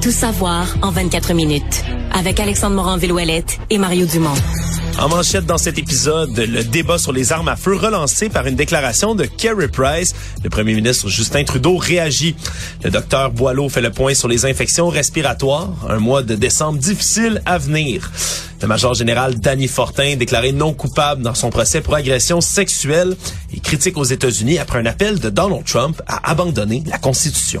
Tout savoir en 24 minutes. Avec Alexandre Morin-Villouellette et Mario Dumont. En manchette dans cet épisode, le débat sur les armes à feu relancé par une déclaration de Kerry Price. Le premier ministre Justin Trudeau réagit. Le docteur Boileau fait le point sur les infections respiratoires. Un mois de décembre difficile à venir. Le major général Danny Fortin déclaré non coupable dans son procès pour agression sexuelle et critique aux États-Unis après un appel de Donald Trump à abandonner la Constitution.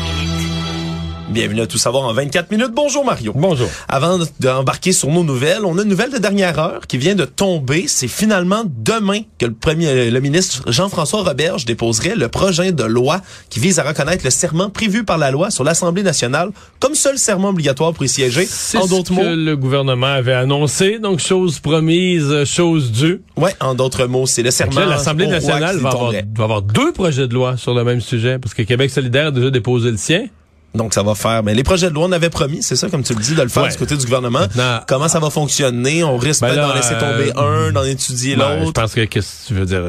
Bienvenue à Tout savoir en 24 minutes. Bonjour Mario. Bonjour. Avant d'embarquer sur nos nouvelles, on a une nouvelle de dernière heure qui vient de tomber. C'est finalement demain que le premier, le ministre Jean-François Roberge déposerait le projet de loi qui vise à reconnaître le serment prévu par la loi sur l'Assemblée nationale comme seul serment obligatoire pour y siéger. En d'autres que mots, le gouvernement avait annoncé, donc chose promise, chose due. ouais, en d'autres mots, c'est le serment. L'Assemblée nationale va avoir, va avoir deux projets de loi sur le même sujet, parce que Québec solidaire a déjà déposé le sien. Donc ça va faire. Mais les projets de loi, on avait promis, c'est ça, comme tu le dis, de le faire Ouais. du côté du gouvernement. Maintenant- Comment ça va fonctionner? On risque Ben d'en laisser tomber euh, un, d'en étudier Ben, je l'autre. pense que, qu'est-ce que tu veux dire,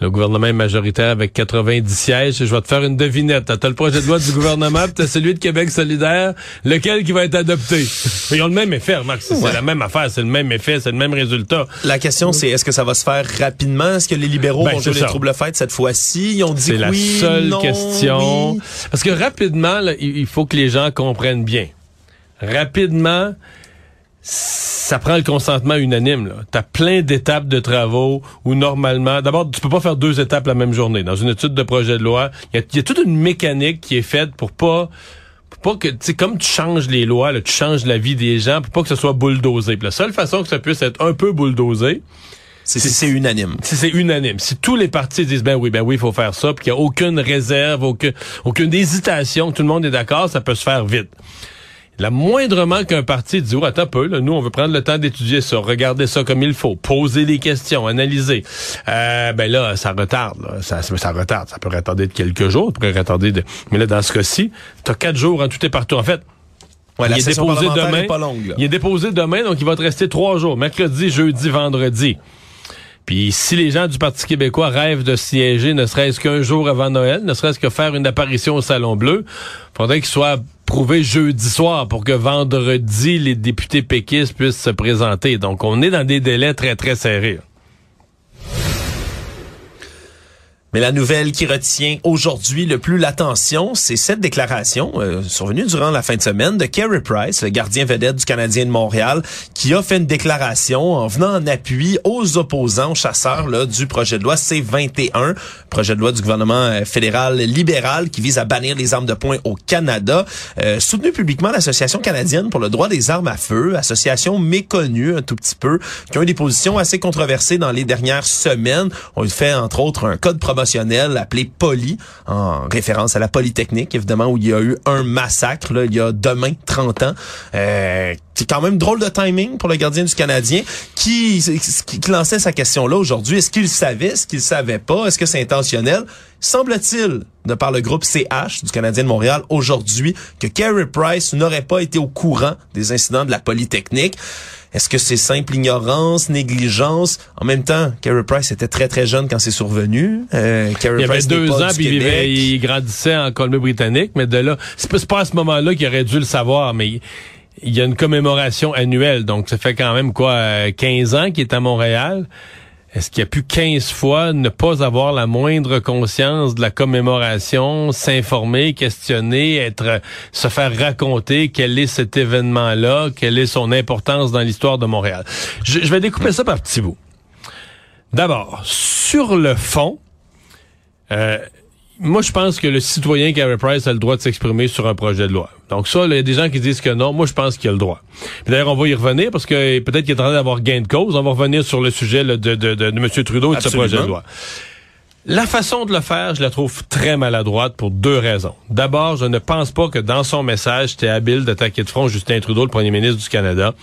le gouvernement est majoritaire avec 90 sièges. Je vais te faire une devinette. T'as le projet de loi du gouvernement, puis t'as celui de Québec solidaire. Lequel qui va être adopté? Ils ont le même effet, remarque. C'est la même affaire, c'est le même effet, c'est le même résultat. La question, c'est est-ce que ça va se faire rapidement? Est-ce que les libéraux Ben, vont jouer les troubles fêtes cette fois-ci? Ils ont dit C'est la oui, seule non, question. oui. Parce que rapidement, là, il faut que les gens comprennent bien. Rapidement, ça prend le consentement unanime. Tu as plein d'étapes de travaux où normalement, d'abord, tu peux pas faire deux étapes la même journée. Dans une étude de projet de loi, il y a, toute une mécanique qui est faite pour pas pas que, tu sais, comme tu changes les lois, là, tu changes la vie des gens, pour pas que ce soit bulldozé. Puis la seule façon que ça puisse être un peu bulldozé, C'est si c'est unanime. si c'est unanime, si tous les partis disent ben oui, ben oui, il faut faire ça, puis qu'il n'y a aucune réserve, aucune, aucune hésitation, que tout le monde est d'accord, ça peut se faire vite. La moindrement qu'un parti dit, oh, attends un peu, là, nous, on veut prendre le temps d'étudier ça, regarder ça comme il faut, poser les questions, analyser. Euh, ben là, ça retarde, là. Ça, ça, retarde. Ça peut retarder de quelques jours, ça pourrait retarder de... Mais là, dans ce cas-ci, t'as quatre jours en tout et partout. En fait, Ouais, il est déposé demain. est pas longue. Il est déposé demain, donc il va te rester trois jours. Mercredi, jeudi, vendredi. Puis si les gens du Parti québécois rêvent de siéger ne serait-ce qu'un jour avant Noël, ne serait-ce que faire une apparition au Salon Bleu, faudrait qu'il soit prouvé jeudi soir pour que vendredi, les députés péquistes puissent se présenter. Donc on est dans des délais très, très serrés. Mais la nouvelle qui retient aujourd'hui le plus l'attention, c'est cette déclaration euh, survenue durant la fin de semaine de Kerry Price, le gardien vedette du Canadien de Montréal, qui a fait une déclaration en venant en appui aux opposants, aux chasseurs là, du projet de loi C-21, projet de loi du gouvernement euh, fédéral libéral qui vise à bannir les armes de poing au Canada, euh, soutenu publiquement l'Association canadienne pour le droit des armes à feu, association méconnue un tout petit peu, qui a eu des positions assez controversées dans les dernières semaines. On fait entre autres un code appelé Poly, en référence à la Polytechnique, évidemment, où il y a eu un massacre, il y a demain 30 ans. Euh, c'est quand même drôle de timing pour le gardien du Canadien qui lançait sa question-là aujourd'hui. Est-ce qu'il savait? Est-ce qu'il savait pas? Est-ce que c'est intentionnel? Semble-t-il, de par le groupe CH du Canadien de Montréal aujourd'hui, que Carey Price n'aurait pas été au courant des incidents de la Polytechnique. Est-ce que c'est simple ignorance, négligence? En même temps, Carey Price était très, très jeune quand c'est survenu. Euh, il avait Price deux ans, puis il, vivait- il grandissait en Colombie-Britannique, mais de là, c'est pas, à ce moment-là qu'il aurait dû le savoir, mais il, y a une commémoration annuelle, donc ça fait quand même quoi, euh, 15 ans qu'il est à Montréal. Est-ce qu'il a pu 15 fois ne pas avoir la moindre conscience de la commémoration, s'informer, questionner, être, euh, se faire raconter quel est cet événement-là, quelle est son importance dans l'histoire de Montréal? Je, je vais découper ça par petits bouts. D'abord, sur le fond, euh, moi, je pense que le citoyen Carey Price a le droit de s'exprimer sur un projet de loi. Donc ça, il y a des gens qui disent que non. Moi, je pense qu'il a le droit. D'ailleurs, on va y revenir parce que peut-être qu'il est en train d'avoir gain de cause. On va revenir sur le sujet là, de, de, de, de M. Trudeau et de ce projet de loi. La façon de le faire, je la trouve très maladroite pour deux raisons. D'abord, je ne pense pas que dans son message, c'était habile d'attaquer de front Justin Trudeau, le premier ministre du Canada.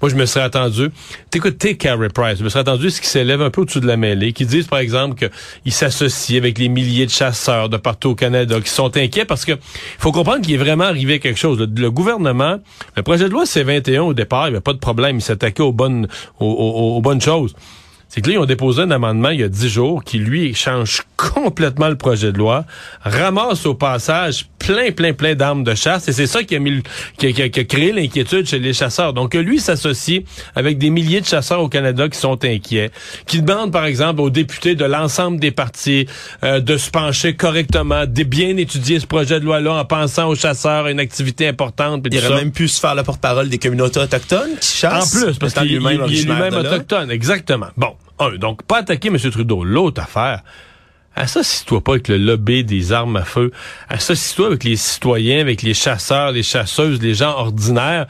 Moi, je me serais attendu. T'écoutes, t'es Carey Price. Je me serais attendu ce qui s'élève un peu au-dessus de la mêlée, qui disent, par exemple, qu'il s'associe avec les milliers de chasseurs de partout au Canada, qui sont inquiets parce que faut comprendre qu'il est vraiment arrivé quelque chose. Le, gouvernement, le projet de loi C-21, au départ, il n'y avait pas de problème. Il s'attaquait aux bonnes, aux bonnes choses. C'est que là, ils ont déposé un amendement il y a dix jours qui, lui, change complètement le projet de loi, ramasse au passage plein, plein, plein d'armes de chasse, et c'est ça qui a, mis, le- qui a- qui a- qui a créé l'inquiétude chez les chasseurs. Donc, que lui s'associe avec des milliers de chasseurs au Canada qui sont inquiets, qui demandent, par exemple, aux députés de l'ensemble des partis euh, de se pencher correctement, de bien étudier ce projet de loi-là en pensant aux chasseurs, une activité importante, Il aurait même pu se faire le porte-parole des communautés autochtones qui En chassent. plus, parce qu'il est lui-même là. autochtone. Exactement. Bon, un, donc pas attaquer M. Trudeau. L'autre affaire, associe-toi pas avec le lobby des armes à feu. Associe-toi avec les citoyens, avec les chasseurs, les chasseuses, les gens ordinaires,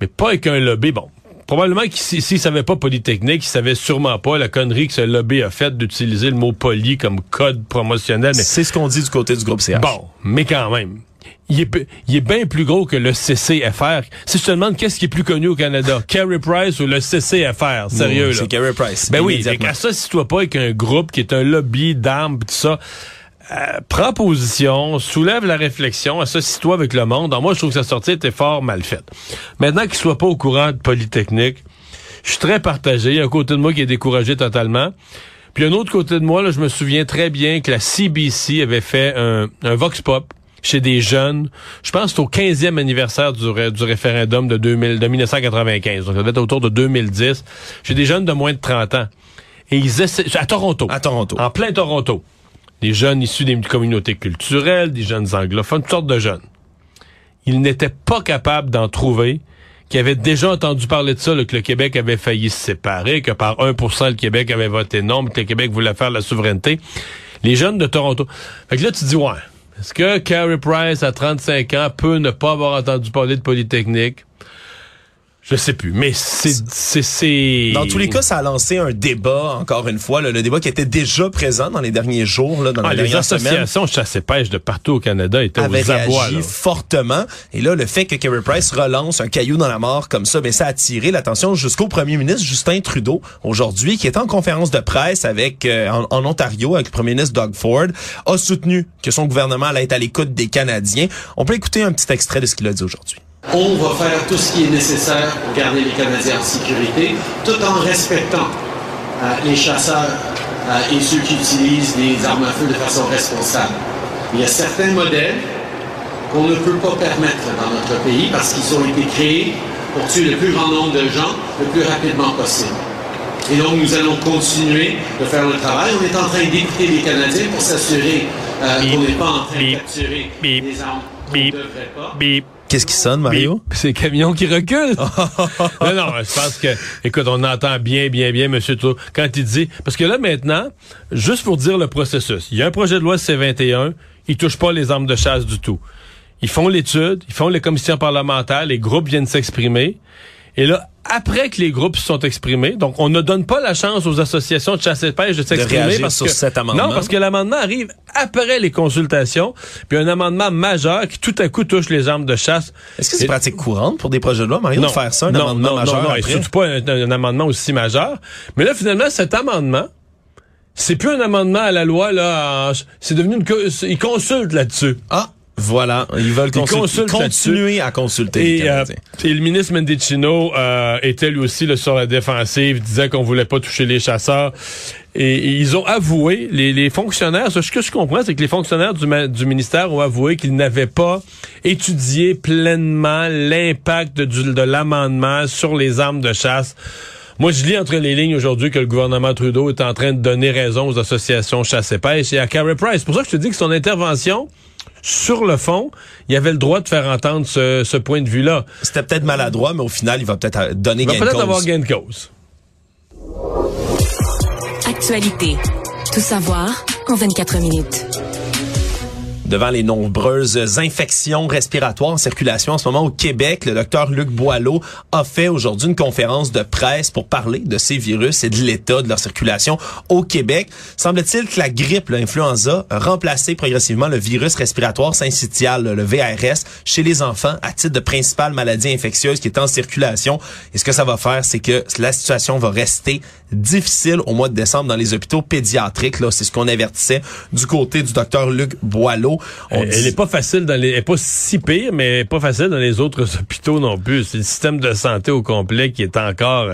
mais pas avec un lobby. Bon, probablement qu'il s'il s'il savait pas Polytechnique, il savait sûrement pas la connerie que ce lobby a faite d'utiliser le mot poli comme code promotionnel. Mais C'est ce qu'on dit du côté du groupe CH. Bon, mais quand même. Il est, pe- il est bien plus gros que le CCFR. Si je te demande qu'est-ce qui est plus connu au Canada, Carey Price ou le CCFR, sérieux là. C'est Carey Price. Ben oui, immédiatement. qu'associe-toi pas avec un groupe qui est un lobby d'armes tout ça. Euh, prends position, soulève la réflexion, associe-toi avec le monde. Alors moi, je trouve que sa sortie était fort mal faite. Maintenant qu'il soit pas au courant de Polytechnique, je suis très partagé. Il y a un côté de moi qui est découragé totalement. Puis un autre côté de moi, là, je me souviens très bien que la CBC avait fait un, un Vox Pop chez des jeunes. Je pense que c'est au 15e anniversaire du, ré- du référendum de, 2000, de 1995. Donc, ça devait être autour de 2010. Chez des jeunes de moins de 30 ans. Et ils essaient, à Toronto. À Toronto. En plein Toronto. Des jeunes issus des communautés culturelles, des jeunes anglophones, toutes sortes de jeunes. Ils n'étaient pas capables d'en trouver qui avaient déjà entendu parler de ça, là, que le Québec avait failli se séparer, que par 1% le Québec avait voté non, que le Québec voulait faire la souveraineté. Les jeunes de Toronto. Fait que là, tu dis, ouais, est-ce que Carey Price, à 35 ans, peut ne pas avoir entendu parler de Polytechnique? Je sais plus, mais c'est... Dans tous les cas, ça a lancé un débat, encore une fois, là, le débat qui était déjà présent dans les derniers jours, là, dans Ah, les les associations chasse et pêche de partout au Canada étaient avait aux abois. réagi là. fortement. Et là, le fait que Kerry Price relance un caillou dans la mort comme ça, mais ça a attiré l'attention jusqu'au premier ministre Justin Trudeau aujourd'hui, qui est en conférence de presse avec euh, en, en Ontario avec le premier ministre Doug Ford, a soutenu que son gouvernement allait être à l'écoute des Canadiens. On peut écouter un petit extrait de ce qu'il a dit aujourd'hui. On va faire tout ce qui est nécessaire pour garder les Canadiens en sécurité, tout en respectant euh, les chasseurs euh, et ceux qui utilisent les armes à feu de façon responsable. Il y a certains modèles qu'on ne peut pas permettre dans notre pays parce qu'ils ont été créés pour tuer le plus grand nombre de gens le plus rapidement possible. Et donc, nous allons continuer de faire le travail. On est en train d'écouter les Canadiens pour s'assurer euh, qu'on n'est pas en train de capturer des armes qu'on ne devrait pas. Qu'est-ce qui sonne, Mario? C'est le camion qui recule. non, non, je pense que, écoute, on entend bien, bien, bien, monsieur Trudeau, quand il dit, parce que là, maintenant, juste pour dire le processus, il y a un projet de loi C-21, il touche pas les armes de chasse du tout. Ils font l'étude, ils font les commissions parlementaires, les groupes viennent s'exprimer, et là, après que les groupes se sont exprimés, donc on ne donne pas la chance aux associations de chasse et de pêche de s'exprimer parce sur que cet amendement. non parce que l'amendement arrive après les consultations, puis un amendement majeur qui tout à coup touche les armes de chasse. Est-ce que c'est Et- pratique courante pour des projets de loi, Mario, de faire ça, un amendement majeur non, et après? surtout pas un, un amendement aussi majeur. Mais là, finalement, cet amendement, c'est plus un amendement à la loi, là. C'est devenu une... co- Il consulte là-dessus. Ah, Voilà, ils veulent Ils consultent continuer à consulter les euh, et le ministre Mendicino euh, était lui aussi là, sur la défensive, disait qu'on voulait pas toucher les chasseurs. Et, et ils ont avoué, les, les fonctionnaires, ce que je comprends, c'est que les fonctionnaires du, du ministère ont avoué qu'ils n'avaient pas étudié pleinement l'impact du- de l'amendement sur les armes de chasse. Moi, je lis entre les lignes aujourd'hui que le gouvernement Trudeau est en train de donner raison aux associations chasse et pêche et à Carey Price. C'est pour ça que je te dis que son intervention, sur le fond, il avait le droit de faire entendre ce, ce point de vue-là. C'était peut-être maladroit, mais au final, il va peut-être euh, donner Il va gain de peut-être cause. avoir gain de cause. Actualité. Tout savoir en 24 minutes. Devant les nombreuses infections respiratoires en circulation en ce moment au Québec, le docteur Luc Boileau a fait aujourd'hui une conférence de presse pour parler de ces virus et de l'état de leur circulation au Québec. Semble-t-il que la grippe, l'influenza, a remplacé progressivement le virus respiratoire syncytial, le VRS, chez les enfants à titre de principale maladie infectieuse qui est en circulation. Et ce que ça va faire, c'est que la situation va rester difficile au mois de décembre dans les hôpitaux pédiatriques. Là, c'est ce qu'on avertissait du côté du docteur Luc Boileau. On Elle, dit- elle est pas facile dans les, elle est pas si pire, mais elle est pas facile dans les autres hôpitaux non plus. C'est le système de santé au complet qui est encore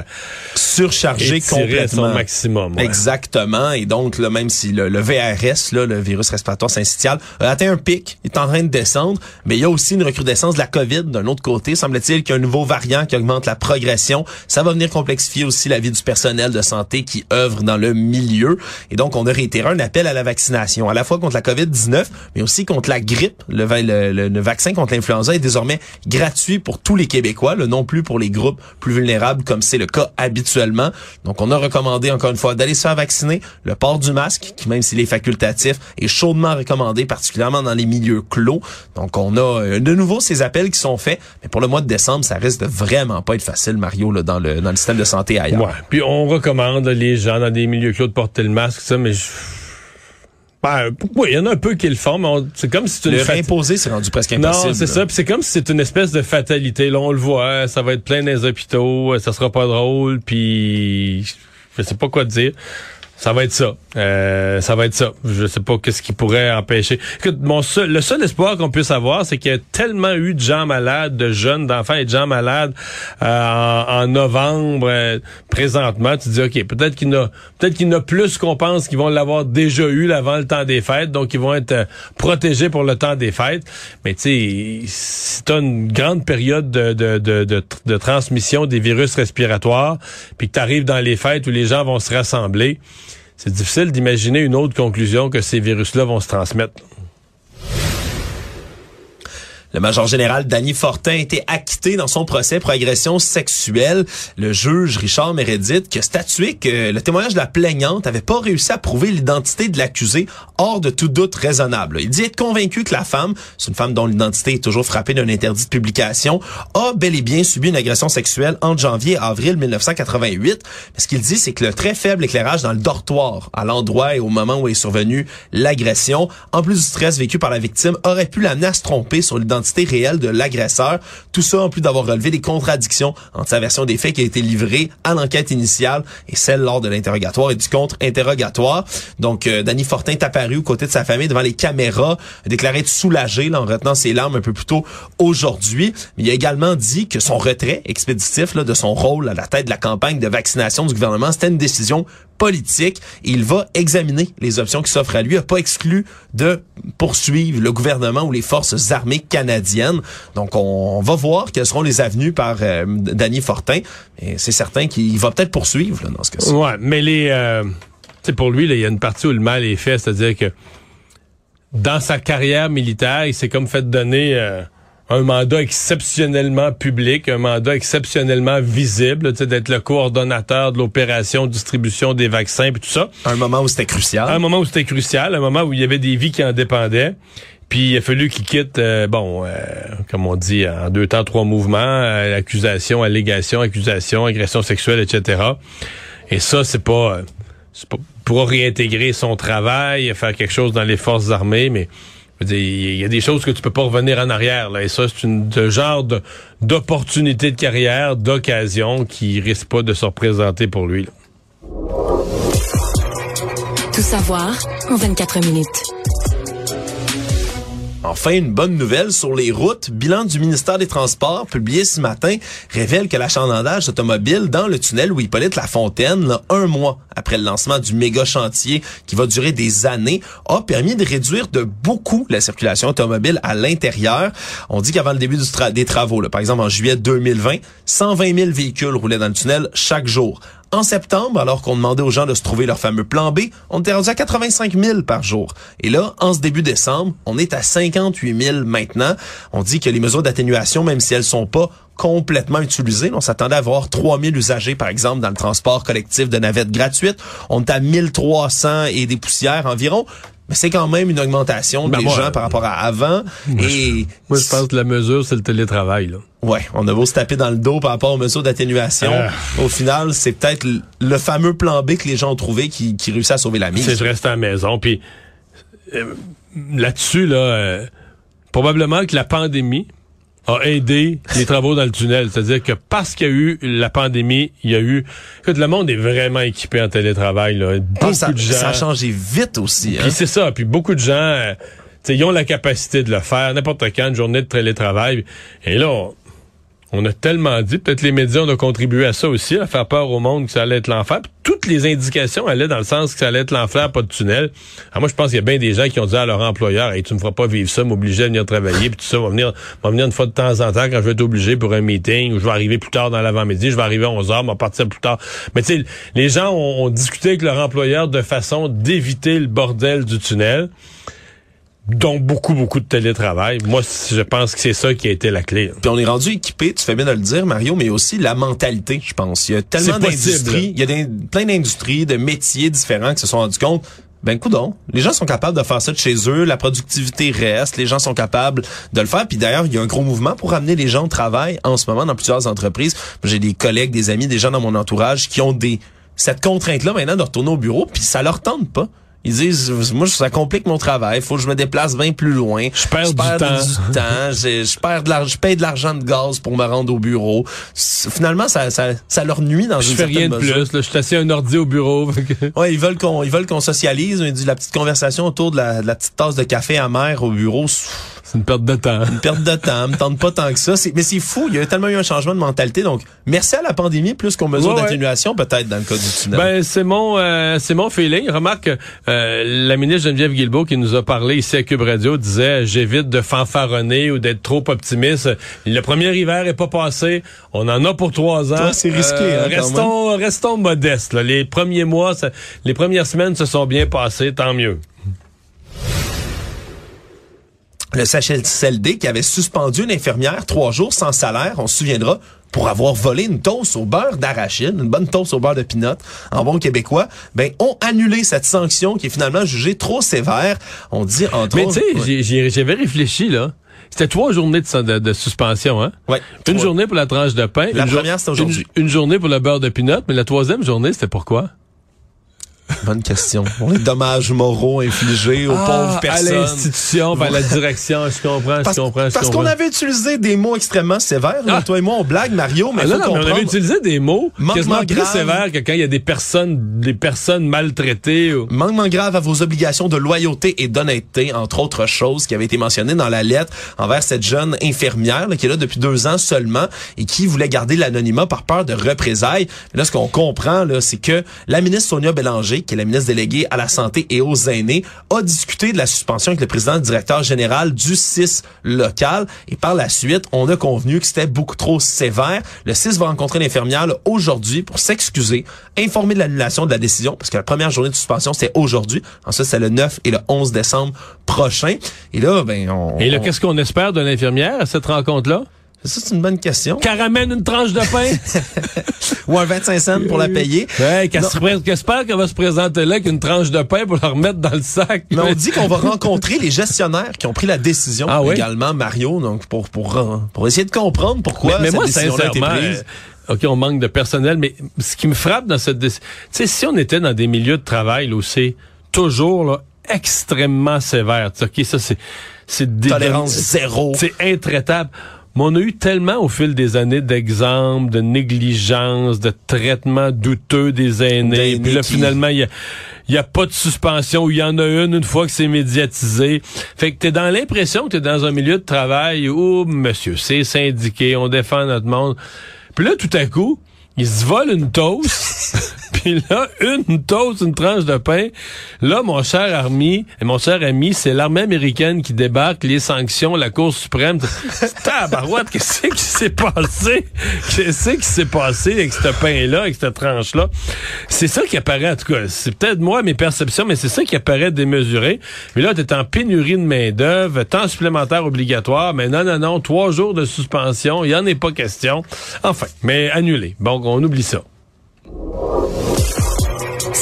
surchargé à complètement. son maximum. ouais. Exactement. Et donc, là, même si le, le VRS, là, le virus respiratoire syncytial, a atteint un pic, il est en train de descendre, mais il y a aussi une recrudescence de la COVID d'un autre côté. Semble-t-il qu'il y a un nouveau variant qui augmente la progression. Ça va venir complexifier aussi la vie du personnel de qui œuvre dans le milieu. Et donc, on a réitéré un appel à la vaccination, à la fois contre la COVID-19, mais aussi contre la grippe. Le, va- le- le- le vaccin contre l'influenza est désormais gratuit pour tous les Québécois, non plus pour les groupes plus vulnérables comme c'est le cas habituellement. Donc, on a recommandé encore une fois d'aller se faire vacciner. Le port du masque, qui même s'il est facultatif, est chaudement recommandé, particulièrement dans les milieux clos. Donc, on a euh, de nouveau ces appels qui sont faits. Mais pour le mois de décembre, ça risque de vraiment pas être facile, Mario, là, dans, le, dans le système de santé ailleurs. Ouais. Les gens dans des milieux clos de porter le masque, ça, mais je... Ben, oui, il y en a un peu qui le font, mais on- c'est comme si c'est une Le fat- réimposer, c'est rendu presque Non, impossible. c'est là. ça. Puis c'est comme si c'est une espèce de fatalité. Là, on le voit, ça va être plein dans les hôpitaux, ça sera pas drôle, puis je sais pas quoi te dire. Ça va être ça. Euh, ça va être ça. Je sais pas qu'est-ce qui pourrait empêcher. Écoute, mon seul, le seul espoir qu'on puisse avoir, c'est qu'il y a tellement eu de gens malades, de jeunes, d'enfants et de gens malades euh, en, novembre euh, présentement. Tu dis ok, peut-être qu'il y en a, peut-être qu'il y plus qu'on pense qu'ils vont l'avoir déjà eu avant le temps des fêtes, donc ils vont être euh, protégés pour le temps des fêtes. Mais tu sais, si une grande période de, de, de, de, de transmission des virus respiratoires, puis que tu arrives dans les fêtes où les gens vont se rassembler, c'est difficile d'imaginer une autre conclusion que ces virus-là vont se transmettre. Le major général Danny Fortin a été acquitté dans son procès pour agression sexuelle. Le juge Richard Meredith qui a statué que le témoignage de la plaignante avait pas réussi à prouver l'identité de l'accusé hors de tout doute raisonnable. Il dit être convaincu que la femme, c'est une femme dont l'identité est toujours frappée d'un interdit de publication, a bel et bien subi une agression sexuelle entre janvier et avril 1988. Mais ce qu'il dit, c'est que le très faible éclairage dans le dortoir, à l'endroit et au moment où est survenue l'agression, en plus du stress vécu par la victime, aurait pu l'amener à tromper sur l'identité réelle de l'agresseur. Tout ça en plus d'avoir relevé des contradictions entre sa version des faits qui a été livrée à l'enquête initiale et celle lors de l'interrogatoire et du contre-interrogatoire. Donc, euh, Danny Fortin est apparu aux côtés de sa famille devant les caméras, a déclaré soulagé en retenant ses larmes un peu plus tôt aujourd'hui. Mais il a également dit que son retrait expéditif de son rôle à la tête de la campagne de vaccination du gouvernement, c'était une décision politique. Il va examiner les options qui s'offrent à lui. Il n'a pas exclu de poursuivre le gouvernement ou les forces armées canadiennes. Donc, on va voir quelles seront les avenues par euh, Danny Fortin. Et c'est certain qu'il va peut-être poursuivre dans ce cas-ci. Ouais, mais les, euh, pour lui, il y a une partie où le mal est fait, c'est-à-dire que dans sa carrière militaire, il s'est comme fait donner euh, un mandat exceptionnellement public, un mandat exceptionnellement visible, tu sais, d'être le coordonnateur de l'opération distribution des vaccins puis tout ça. Un moment où c'était crucial. Un moment où c'était crucial, un moment où il y avait des vies qui en dépendaient. Puis il a fallu qu'il quitte, euh, bon, euh, comme on dit, en deux temps, trois mouvements, euh, accusation, allégation, accusation, agression sexuelle, etc. Et ça, c'est pas, pas pour réintégrer son travail, faire quelque chose dans les forces armées, mais il y a des choses que tu peux pas revenir en arrière. Et ça, c'est une genre de, d'opportunité de carrière, d'occasion qui risque pas de se représenter pour lui. Tout savoir en 24 minutes. Enfin, une bonne nouvelle sur les routes. Bilan du ministère des Transports publié ce matin révèle que l'achalandage automobile dans le tunnel où Hippolyte Lafontaine, là, un mois après le lancement du méga chantier qui va durer des années, a permis de réduire de beaucoup la circulation automobile à l'intérieur. On dit qu'avant le début des travaux, par exemple en juillet 2020, 120 000 véhicules roulaient dans le tunnel chaque jour. En septembre, alors qu'on demandait aux gens de se trouver leur fameux plan B, on était rendu à 85 000 par jour. Et là, en ce début décembre, on est à 58 000 maintenant. On dit que les mesures d'atténuation, même si elles sont pas complètement utilisées, on s'attendait à avoir 3 000 usagers, par exemple, dans le transport collectif de navettes gratuites. On est à 1300 et des poussières environ mais c'est quand même une augmentation ben des gens par rapport à avant. et moi, je pense que la mesure, c'est le télétravail. Là. Ouais, on a beau se taper dans le dos par rapport aux mesures d'atténuation. Ah. Au final, c'est peut-être le fameux plan B que les gens ont trouvé qui, qui réussit à sauver la mise. C'est je reste à la maison. Puis euh, là-dessus, là, euh, probablement que la pandémie, a aidé les travaux dans le tunnel. C'est-à-dire que parce qu'il y a eu la pandémie, il y a eu... Écoute, le monde est vraiment équipé en télétravail. Là. Ah, beaucoup ça, de gens... ça a changé vite aussi. Hein? Puis c'est ça. Puis beaucoup de gens... Euh, ils ont la capacité de le faire n'importe quand, une journée de télétravail. Et là, on a tellement dit, peut-être les médias ont contribué à ça aussi, à faire peur au monde que ça allait être l'enfer. toutes les indications allaient dans le sens que ça allait être l'enfer, pas de tunnel. Alors ah, moi, je pense qu'il y a bien des gens qui ont dit à leur employeur, hey, tu me feras pas vivre ça, m'obliger à venir travailler, puis tout ça va venir, va venir une fois de temps en temps quand je vais être obligé pour un meeting, ou je vais arriver plus tard dans l'avant-midi, je vais arriver à 11 heures, vais partir plus tard. Mais tu sais, les gens ont discuté avec leur employeur de façon d'éviter le bordel du tunnel dont beaucoup, beaucoup de télétravail. Moi, je pense que c'est ça qui a été la clé. Puis on est rendu équipé, tu fais bien de le dire, Mario, mais aussi la mentalité, je pense. Il y a tellement d'industries, il y a des, plein d'industries, de métiers différents qui se sont rendus compte ben coudon, les gens sont capables de faire ça de chez eux, la productivité reste, les gens sont capables de le faire. Puis d'ailleurs, il y a un gros mouvement pour amener les gens au travail en ce moment dans plusieurs entreprises. J'ai des collègues, des amis, des gens dans mon entourage qui ont des cette contrainte-là maintenant de retourner au bureau, puis ça leur tente pas. Ils disent, moi, ça complique mon travail. Faut que je me déplace bien plus loin. Je perds, du, temps. du temps. Je, perds de l'argent. Je paye de l'argent de gaz pour me rendre au bureau. Finalement, ça, ça, ça leur nuit dans je une fais rien de plus. Là, je suis assis un ordi au bureau. ouais, ils veulent qu'on, ils veulent qu'on socialise. La petite conversation autour de la, de la petite tasse de café amer au bureau. C'est une perte de temps. Une perte de temps. me tente pas tant que ça. Mais c'est fou. Il y a tellement eu un changement de mentalité. Donc, merci à la pandémie plus qu'aux mesures d'atténuation, peut-être, dans le cas du tunnel. Ben, c'est mon, euh, c'est mon feeling. Remarque, euh, la ministre Geneviève Guilbeault qui nous a parlé ici à Cube Radio disait, j'évite de fanfaronner ou d'être trop optimiste. Le premier hiver est pas passé. On en a pour trois ans. c'est risqué, euh, hein, restons, restons modestes, Les premiers mois, les premières semaines se sont bien passées. Tant mieux le CHSLD qui avait suspendu une infirmière trois jours sans salaire, on se souviendra, pour avoir volé une toast au beurre d'arachide, une bonne toast au beurre de pinot, en bon québécois, ben ont annulé cette sanction qui est finalement jugée trop sévère. On dit entre Mais tu sais, j'avais réfléchi là. C'était trois journées de, suspension, hein? Ouais. Une journée pour la tranche de pain. La première, c'était aujourd'hui. Une, une, journée pour le beurre de pinot, mais la troisième journée, c'était pourquoi? Bonne question. Les dommages moraux infligés aux ah, pauvres personnes. À l'institution, à la direction, je comprends, parce, je comprends, je Parce qu'on avait utilisé des mots extrêmement sévères. Ah. Toi et moi, on blague, Mario, mais, ah, non, mais on avait utilisé des mots quasiment plus sévères que quand il y a des personnes, des personnes maltraitées. Ou... Manquement grave à vos obligations de loyauté et d'honnêteté, entre autres choses qui avaient été mentionnées dans la lettre envers cette jeune infirmière là, qui est là depuis deux ans seulement et qui voulait garder l'anonymat par peur de représailles. Mais là, ce qu'on comprend, là, c'est que la ministre Sonia Bélanger qui est la ministre déléguée à la Santé et aux aînés, a discuté de la suspension avec le président et directeur général du CIS local. Et par la suite, on a convenu que c'était beaucoup trop sévère. Le CIS va rencontrer l'infirmière aujourd'hui pour s'excuser, informer de l'annulation de la décision, parce que la première journée de suspension, c'était aujourd'hui. Ensuite, c'est le 9 et le 11 décembre prochain. Et là, ben, on... Et là, qu'est-ce qu'on espère de l'infirmière à cette rencontre-là? Ça, c'est une bonne question. Qu'elle ramène une tranche de pain? Ou un 25 cents pour la payer. Ouais, qu'espère qu'elle va se présenter là avec une tranche de pain pour la remettre dans le sac? Mais on dit qu'on va rencontrer les gestionnaires qui ont pris la décision ah, également, Mario, donc pour, pour, pour essayer de comprendre pourquoi mais, cette moi, décision a été prise. Euh, OK, on manque de personnel, mais ce qui me frappe dans cette décision, tu sais, si on était dans des milieux de travail là, où c'est toujours là, extrêmement sévère, OK, ça c'est... c'est Tolérance zéro. C'est intraitable mais on a eu tellement au fil des années d'exemples, de négligence, de traitement douteux des aînés. Puis là, finalement, il y a pas de suspension, il y en a une une fois que c'est médiatisé. Fait que t'es dans l'impression que t'es dans un milieu de travail où, monsieur, c'est syndiqué, on défend notre monde. Puis là, tout à coup, il se vole une toast. puis là, une toast, une tranche de pain. Là, mon cher ami, et mon cher ami, c'est l'armée américaine qui débarque, les sanctions, la Cour suprême. Tabarouette, qu'est-ce qui s'est passé? Qu'est-ce qui s'est passé avec ce pain-là, avec cette tranche-là? C'est ça qui apparaît, en tout cas. C'est peut-être moi, mes perceptions, mais c'est ça qui apparaît démesuré. Mais là, t'es en pénurie de main-d'œuvre, temps supplémentaire obligatoire, mais non, non, non, trois jours de suspension, il y en est pas question. Enfin, mais annulé. Bon, on oublie ça.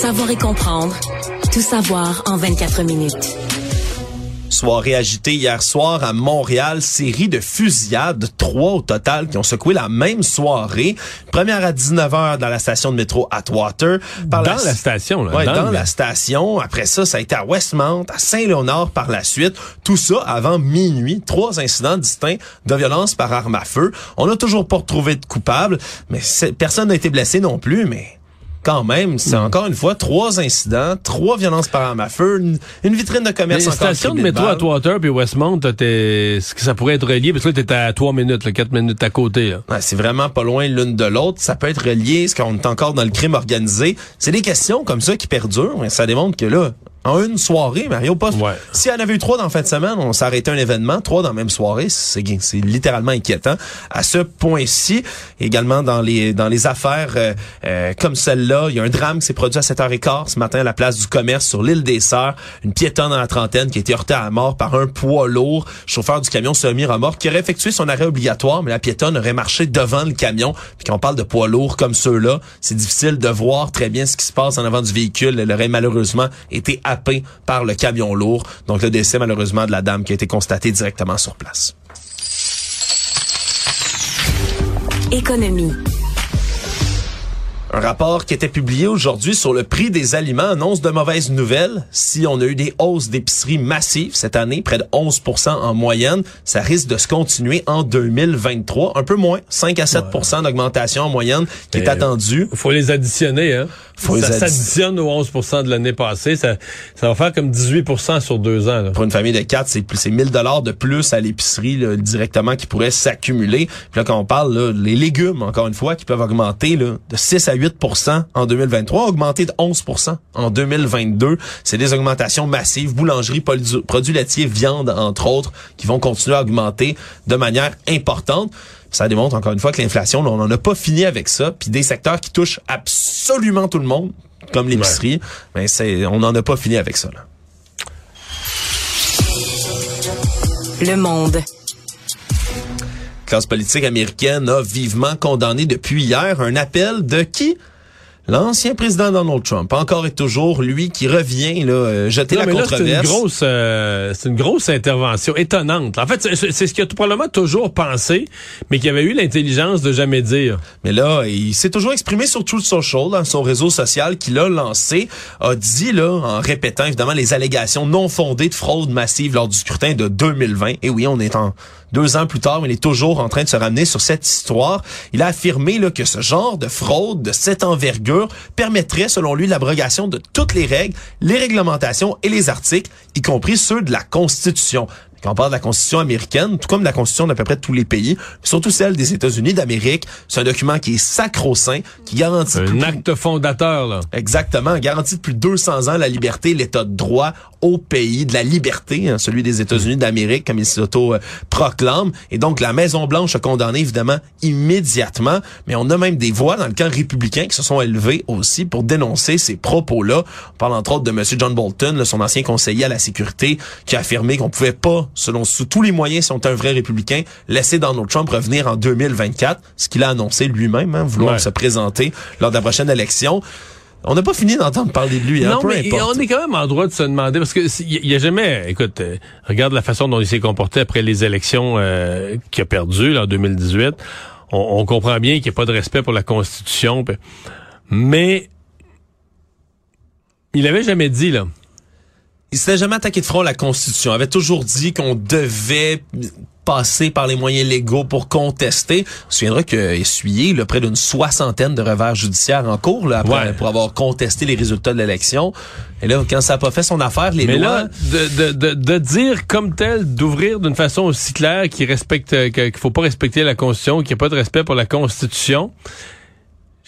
Savoir et comprendre. Tout savoir en 24 minutes. Soirée agitée hier soir à Montréal, série de fusillades, trois au total qui ont secoué la même soirée. Première à 19h dans la station de métro Atwater. Par dans la, station, là. Ouais, dans, la station. Après ça, ça a été à Westmount, à Saint-Léonard par la suite. Tout ça avant minuit. Trois incidents distincts de violence par arme à feu. On n'a toujours pas retrouvé de coupable, mais personne n'a été blessé non plus, mais quand même, c'est encore une fois trois incidents, trois violences par arme à feu, une, vitrine de commerce Les encore stations de métro à Water puis Westmount, ce que ça pourrait être relié? Parce que là t'es à trois minutes, là, quatre minutes à côté. C'est vraiment pas loin l'une de l'autre. Ça peut être relié, est-ce qu'on est encore dans le crime organisé. C'est des questions comme ça qui perdurent. ça démontre que là, en une soirée, Mario. Pas, ouais. Si en avait eu trois dans la fin de semaine, on s'arrêtait un événement. Trois dans la même soirée, c'est littéralement inquiétant. À ce point-ci, également dans les dans les affaires euh, euh, comme celle-là, il y a un drame qui s'est produit à 7h15 ce matin à la place du commerce sur l'île des Sœurs. Une piétonne dans la trentaine qui a été heurtée à mort par un poids lourd, chauffeur du camion semi-remorque, qui aurait effectué son arrêt obligatoire, mais la piétonne aurait marché devant le camion. Puis quand on parle de poids lourds comme ceux-là, c'est difficile de voir très bien ce qui se passe en avant du véhicule. Elle aurait malheureusement été par le camion lourd. Donc le décès malheureusement de la dame qui a été constaté directement sur place. Économie. Un rapport qui était publié aujourd'hui sur le prix des aliments annonce de mauvaises nouvelles. Si on a eu des hausses d'épicerie massives cette année, près de 11% en moyenne, ça risque de se continuer en 2023. Un peu moins, 5 à 7% d'augmentation en moyenne qui est attendue. Il faut les additionner, hein? Faut ça s'additionne aux 11% de l'année passée. Ça, ça va faire comme 18% sur deux ans. Là. Pour une famille de quatre, c'est plus c'est 1000 dollars de plus à l'épicerie directement qui pourrait s'accumuler. Puis là, quand on parle, là, les légumes, encore une fois, qui peuvent augmenter là, de 6 à 8 en 2023, augmenter de 11 en 2022. C'est des augmentations massives. Boulangerie, produits laitiers, viande, entre autres, qui vont continuer à augmenter de manière importante ça démontre encore une fois que l'inflation, on n'en a pas fini avec ça. Puis des secteurs qui touchent absolument tout le monde, comme l'épicerie, mais ben, c'est, on n'en a pas fini avec ça. Là. Le monde. Classe politique américaine a vivement condamné depuis hier un appel de qui? L'ancien président Donald Trump, encore et toujours, lui qui revient là, euh, jeter la controverse. C'est une grosse, euh, c'est une grosse intervention étonnante. En fait, c'est ce qu'il a probablement toujours pensé, mais qui avait eu l'intelligence de jamais dire. Mais là, il s'est toujours exprimé sur Truth Social, dans son réseau social qu'il a lancé, a dit là, en répétant évidemment les allégations non fondées de fraude massive lors du scrutin de 2020. Et oui, on est en deux ans plus tard, il est toujours en train de se ramener sur cette histoire. Il a affirmé que ce genre de fraude de cette envergure permettrait, selon lui, l'abrogation de toutes les règles, les réglementations et les articles, y compris ceux de la Constitution. Quand on parle de la Constitution américaine, tout comme de la Constitution d'à peu près tous les pays, surtout celle des États-Unis d'Amérique, c'est un document qui est sacro-saint, qui garantit... Un acte fondateur, là. Exactement, garantit depuis 200 ans la liberté, l'état de droit au pays, de la liberté, hein, celui des États-Unis d'Amérique, comme il s'auto-proclame. Et donc, la Maison-Blanche a condamné, évidemment, immédiatement, mais on a même des voix dans le camp républicain qui se sont élevées aussi pour dénoncer ces propos-là. On parle entre autres de M. John Bolton, son ancien conseiller à la sécurité, qui a affirmé qu'on pouvait pas selon sous tous les moyens, si on est un vrai républicain, laisser Donald Trump revenir en 2024, ce qu'il a annoncé lui-même, hein, vouloir se présenter lors de la prochaine élection. On n'a pas fini d'entendre parler de lui. Hein, non, mais on est quand même en droit de se demander parce que il y, a jamais. Écoute, euh, regarde la façon dont il s'est comporté après les élections euh, qu'il a perdues en 2018. On, on, comprend bien qu'il n'y a pas de respect pour la Constitution, mais il avait jamais dit là il s'était jamais attaqué de front à la Constitution. Il avait toujours dit qu'on devait passer par les moyens légaux pour contester. On se souviendra qu'il a essuyé là, près d'une soixantaine de revers judiciaires en cours là, après, Ouais. pour avoir contesté les résultats de l'élection. Et là, quand ça n'a pas fait son affaire, les Mais lois... là, de, de, de, de dire comme tel, d'ouvrir d'une façon aussi claire qu'il respecte, qu'il faut pas respecter la Constitution, qu'il n'y a pas de respect pour la Constitution.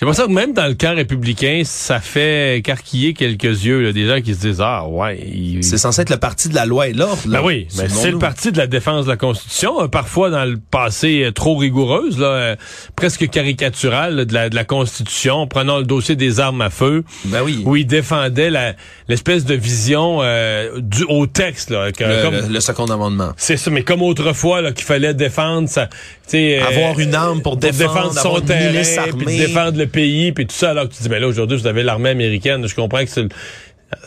J'ai l'impression que même dans le camp républicain, ça fait écarquiller quelques yeux, là, des gens qui se disent, ah ouais, il- C'est censé être le parti de la loi et l'ordre. là. Ben oui, mais c'est le parti de la défense de la Constitution, euh, parfois dans le passé euh, trop rigoureuse, là, euh, presque caricaturale là, de, la, de la Constitution. Prenons le dossier des armes à feu, Ben oui. où il défendait l'espèce de vision euh, du au texte, là, que- Le, comme- le- le second amendement. c'est ça, mais comme autrefois là qu'il fallait défendre sais, euh, Avoir une arme pour défendre, son terrain, puis défendre le pays, puis tout ça. Alors que tu dis, ben là aujourd'hui vous avez l'armée américaine. Je comprends que c'est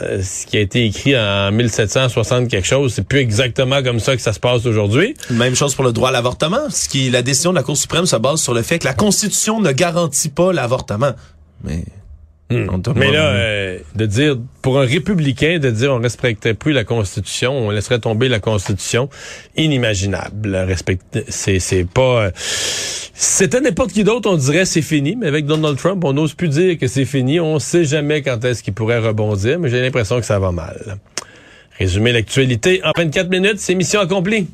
euh, ce qui a été écrit en 1760 quelque chose, c'est plus exactement comme ça que ça se passe aujourd'hui. Même chose pour le droit à l'avortement. Ce qui, la décision de la Cour suprême se base sur le fait que la Constitution ne garantit pas l'avortement. Mais t'a Mais là, euh, de dire, pour un républicain, de dire on respectait plus la Constitution, on laisserait tomber la Constitution, inimaginable. Respecter, c'est, c'est pas... euh, c'était n'importe qui d'autre, on dirait c'est fini, mais avec Donald Trump, on n'ose plus dire que c'est fini. On sait jamais quand est-ce qu'il pourrait rebondir, mais j'ai l'impression que ça va mal. Résumer l'actualité en 24 minutes, c'est mission accomplie.